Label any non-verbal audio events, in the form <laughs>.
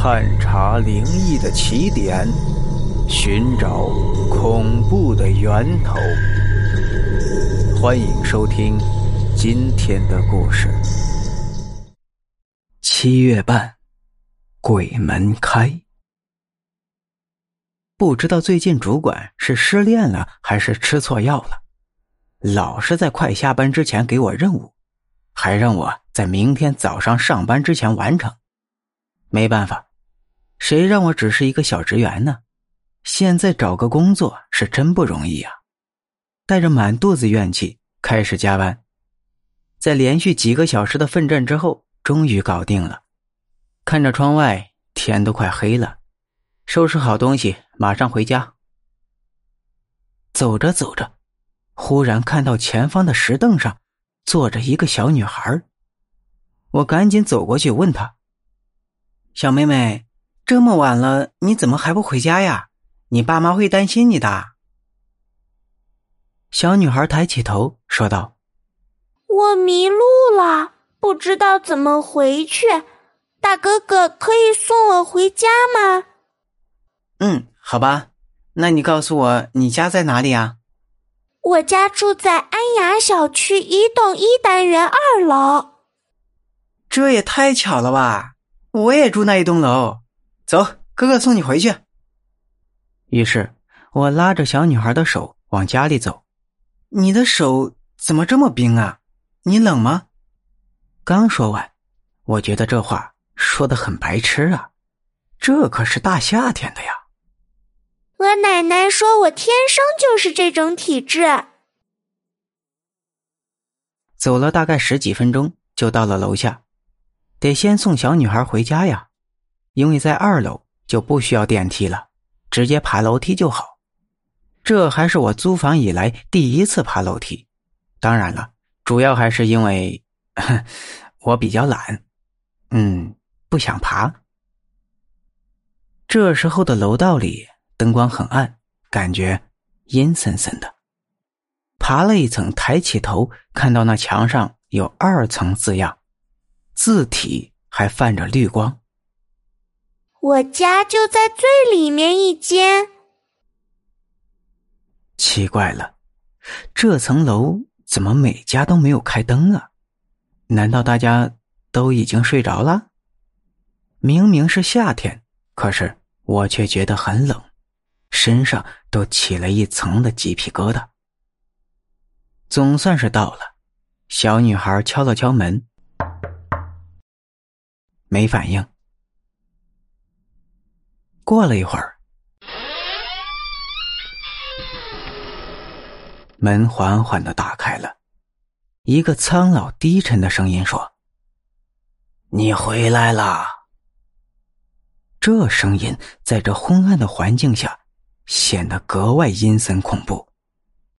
探查灵异的起点，寻找恐怖的源头。欢迎收听今天的故事。七月半，鬼门开。不知道最近主管是失恋了还是吃错药了，老是在快下班之前给我任务，还让我在明天早上上班之前完成。没办法。谁让我只是一个小职员呢？现在找个工作是真不容易呀！带着满肚子怨气开始加班，在连续几个小时的奋战之后，终于搞定了。看着窗外，天都快黑了，收拾好东西，马上回家。走着走着，忽然看到前方的石凳上坐着一个小女孩，我赶紧走过去问她：“小妹妹。”这么晚了，你怎么还不回家呀？你爸妈会担心你的。小女孩抬起头说道：“我迷路了，不知道怎么回去。大哥哥，可以送我回家吗？”“嗯，好吧。那你告诉我，你家在哪里啊？”“我家住在安雅小区一栋一单元二楼。”“这也太巧了吧！我也住那一栋楼。”走，哥哥送你回去。于是，我拉着小女孩的手往家里走。你的手怎么这么冰啊？你冷吗？刚说完，我觉得这话说的很白痴啊！这可是大夏天的呀。我奶奶说我天生就是这种体质。走了大概十几分钟，就到了楼下，得先送小女孩回家呀。因为在二楼就不需要电梯了，直接爬楼梯就好。这还是我租房以来第一次爬楼梯，当然了，主要还是因为 <laughs> 我比较懒，嗯，不想爬。这时候的楼道里灯光很暗，感觉阴森森的。爬了一层，抬起头看到那墙上有二层字样，字体还泛着绿光。我家就在最里面一间。奇怪了，这层楼怎么每家都没有开灯啊？难道大家都已经睡着了？明明是夏天，可是我却觉得很冷，身上都起了一层的鸡皮疙瘩。总算是到了，小女孩敲了敲门，没反应。过了一会儿，门缓缓的打开了，一个苍老低沉的声音说：“你回来啦。”这声音在这昏暗的环境下显得格外阴森恐怖。